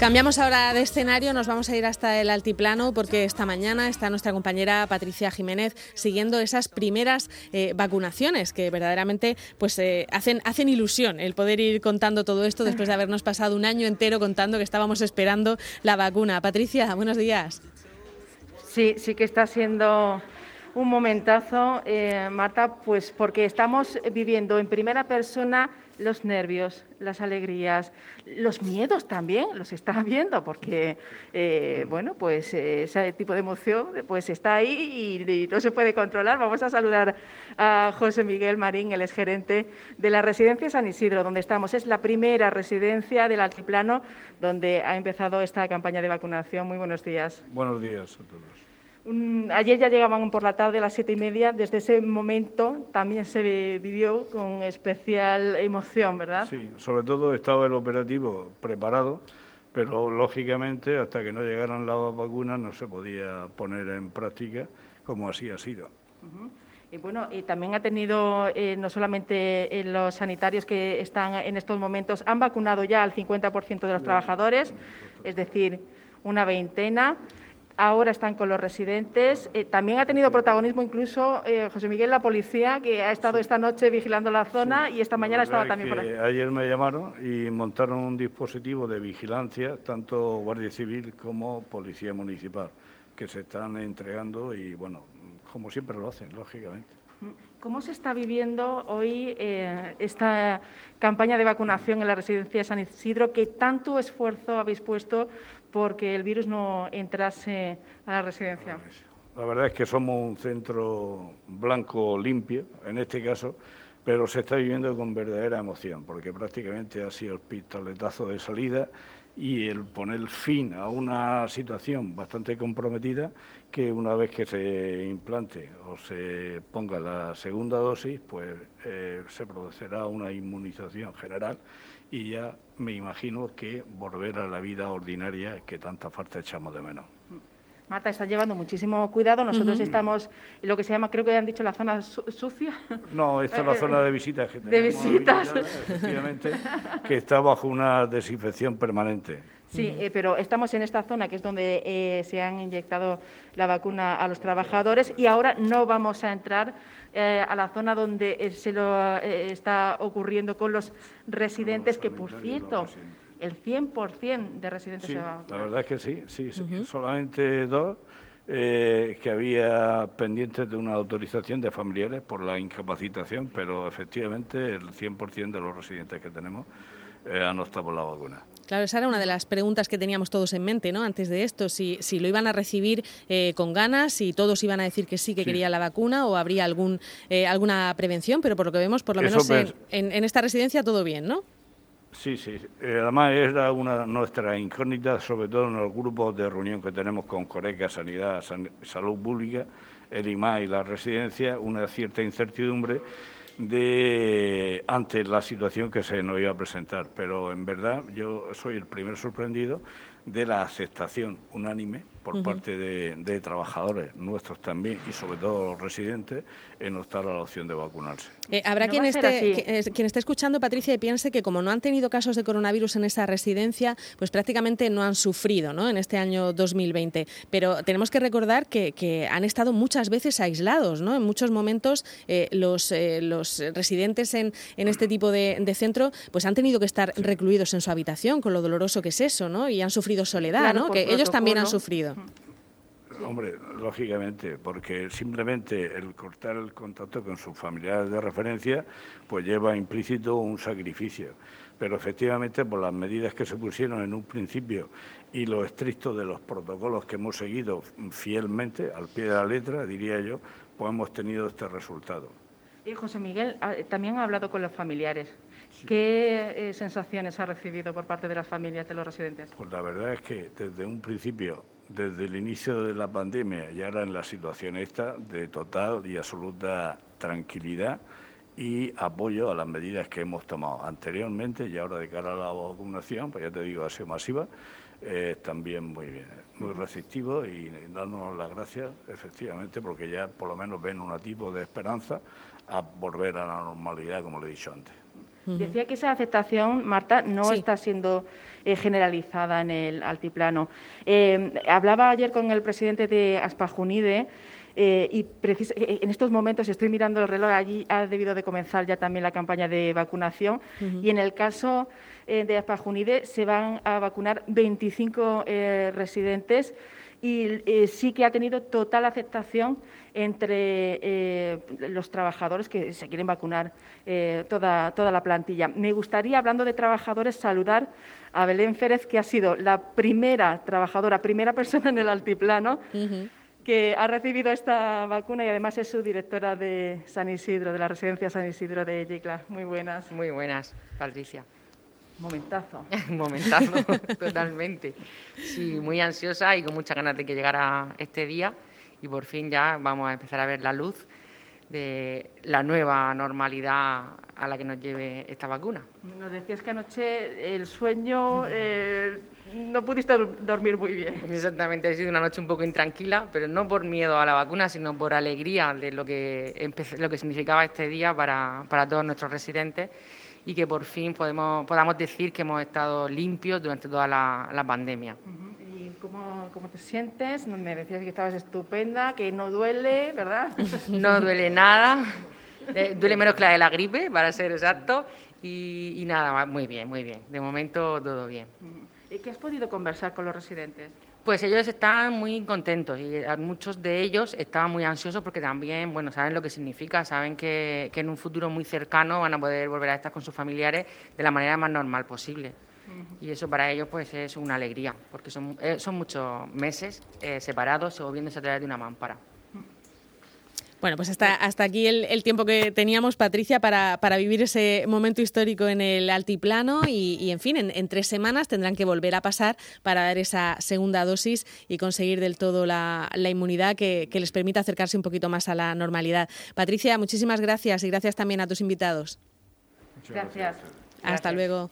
Cambiamos ahora de escenario, nos vamos a ir hasta el altiplano porque esta mañana está nuestra compañera Patricia Jiménez siguiendo esas primeras eh, vacunaciones que verdaderamente pues eh, hacen, hacen ilusión el poder ir contando todo esto después de habernos pasado un año entero contando que estábamos esperando la vacuna. Patricia, buenos días. Sí, sí que está siendo un momentazo, eh, Marta, pues porque estamos viviendo en primera persona los nervios, las alegrías, los miedos también, los está viendo, porque, eh, bueno, pues eh, ese tipo de emoción pues está ahí y, no se puede controlar. Vamos a saludar a José Miguel Marín, el exgerente de la residencia San Isidro, donde estamos. Es la primera residencia del altiplano donde ha empezado esta campaña de vacunación. Muy buenos días. Buenos días a todos ayer ya llegaban por la tarde a las siete y media. Desde ese momento también se vivió con especial emoción, ¿verdad? Sí, sobre todo estaba el operativo preparado, pero lógicamente hasta que no llegaran las vacunas no se podía poner en práctica como así ha sido. Y bueno, y también ha tenido, eh, no solamente eh, los sanitarios que están en estos momentos, han vacunado ya al 50% de los trabajadores, es decir, una veintena ahora están con los residentes. Eh, también ha tenido protagonismo incluso eh, José Miguel, la policía, que ha estado esta noche vigilando la zona y esta mañana estaba también por aquí. Ayer me llamaron y montaron un dispositivo de vigilancia, tanto Guardia Civil como Policía Municipal, que se están entregando y, bueno, como siempre lo hacen, lógicamente. ¿Cómo se está viviendo hoy eh, esta campaña de vacunación en la residencia de San Isidro que tanto esfuerzo habéis puesto porque el virus no entrase a la residencia? La verdad es que somos un centro blanco limpio, en este caso, pero se está viviendo con verdadera emoción, porque prácticamente ha sido el pistoletazo de salida y el poner fin a una situación bastante comprometida que una vez que se implante o se ponga la segunda dosis, pues eh, se producirá una inmunización general y ya me imagino que volver a la vida ordinaria que tanta falta echamos de menos. Marta está llevando muchísimo cuidado. Nosotros estamos en lo que se llama, creo que han dicho, la zona sucia. No, esta es la zona de visitas. Que de visitas. Efectivamente, que está bajo una desinfección permanente. Sí, eh, pero estamos en esta zona que es donde eh, se han inyectado la vacuna a los trabajadores y ahora no vamos a entrar eh, a la zona donde se lo está ocurriendo con los residentes, que por cierto, el 100% de residentes se va La verdad es que sí, sí, solamente dos. que había pendientes de una autorización de familiares por la incapacitación, pero efectivamente el 100% de los residentes que tenemos han optado por la vacuna. Claro, esa era una de las preguntas que teníamos todos en mente, ¿no? Antes de esto, si, si lo iban a recibir eh, con ganas, si todos iban a decir que sí, que querían la vacuna o habría algún eh, alguna prevención, pero por lo que vemos, por lo menos en, esta residencia todo bien, ¿no? Sí, sí. Eh, además era una nuestra incógnita, sobre todo en los grupos de reunión que tenemos con Coreca, Sanidad, Salud Pública, el IMA y la residencia, una cierta incertidumbre de ante la situación que se nos iba a presentar. Pero en verdad yo soy el primer sorprendido de la aceptación unánime por parte de, trabajadores nuestros también y sobre todo los residentes en optar a la opción de vacunarse. Eh, habrá quien, esté, quien esté escuchando, Patricia, y piense que como no han tenido casos de coronavirus en esa residencia, pues prácticamente no han sufrido ¿no? en este año 2020. Pero tenemos que recordar que, han estado muchas veces aislados. ¿no? En muchos momentos eh, los, eh, los residentes en, en este tipo de, centro pues han tenido que estar recluidos en su habitación, con lo doloroso que es eso, ¿no? y han sufrido soledad, ¿no? que ellos también han sufrido. Hombre, lógicamente, porque simplemente el cortar el contacto con sus familiares de referencia, pues lleva implícito un sacrificio. Pero efectivamente, por las medidas que se pusieron en un principio y lo estricto de los protocolos que hemos seguido fielmente, al pie de la letra, diría yo, pues hemos tenido este resultado. Y José Miguel, ah, también ha hablado con los familiares. ¿Qué eh, sensaciones ha recibido por parte de las familias de los residentes? Pues la verdad es que desde un principio desde el inicio de la pandemia y ahora en la situación esta de total y absoluta tranquilidad y apoyo a las medidas que hemos tomado anteriormente y ahora de cara a la vacunación, pues ya te digo, ha sido masiva, eh, también muy bien, muy receptivo y dándonos las gracias, efectivamente, porque ya por lo menos ven un tipo de esperanza a volver a la normalidad, como le he dicho antes. Decía que esa aceptación, Marta, no está siendo eh, generalizada en el altiplano. Eh, hablaba ayer con el presidente de Aspajunide eh, y en estos momentos estoy mirando el reloj, allí ha debido de comenzar ya también la campaña de vacunación y en el caso de Aspajunide se van a vacunar 25 residentes y sí que ha tenido total aceptación entre eh, los trabajadores que se quieren vacunar eh, toda, toda la plantilla. Me gustaría, hablando de trabajadores, saludar a Belén Férez, que ha sido la primera trabajadora, primera persona en el altiplano. que ha recibido esta vacuna y además es su directora de San Isidro, de la residencia San Isidro de Yecla. Muy buenas. Muy buenas, Patricia. Momentazo. Momentazo, totalmente. Sí, muy ansiosa y con muchas ganas de que llegara este día y por fin ya vamos a empezar a ver la luz de la nueva normalidad a la que nos lleve esta vacuna. Nos decías que anoche el sueño eh, no pudiste dormir muy bien. Exactamente, ha sido una noche un poco intranquila, pero no por miedo a la vacuna, sino por alegría de lo que, lo que significaba este día para, para todos nuestros residentes y que por fin podemos, podamos decir que hemos estado limpios durante toda la, pandemia. ¿Y cómo, cómo, te sientes? Me decías que estabas estupenda, que no duele, ¿verdad? no duele nada, eh, duele menos que la de la gripe, para ser exacto, y, y nada, muy bien, muy bien. De momento todo bien. ¿Y qué has podido conversar con los residentes? Pues ellos están muy contentos y muchos de ellos estaban muy ansiosos porque también, bueno, saben lo que significa, saben que, en un futuro muy cercano van a poder volver a estar con sus familiares de la manera más normal posible. Y eso para ellos pues es una alegría, porque son, eh, son muchos meses eh, separados o viéndose a través de una mámpara. Bueno, pues hasta, hasta aquí el, tiempo que teníamos, Patricia, para, para, vivir ese momento histórico en el altiplano y, en fin, en, tres semanas tendrán que volver a pasar para dar esa segunda dosis y conseguir del todo la, inmunidad que, les permita acercarse un poquito más a la normalidad. Patricia, muchísimas gracias y gracias también a tus invitados. gracias. Hasta luego.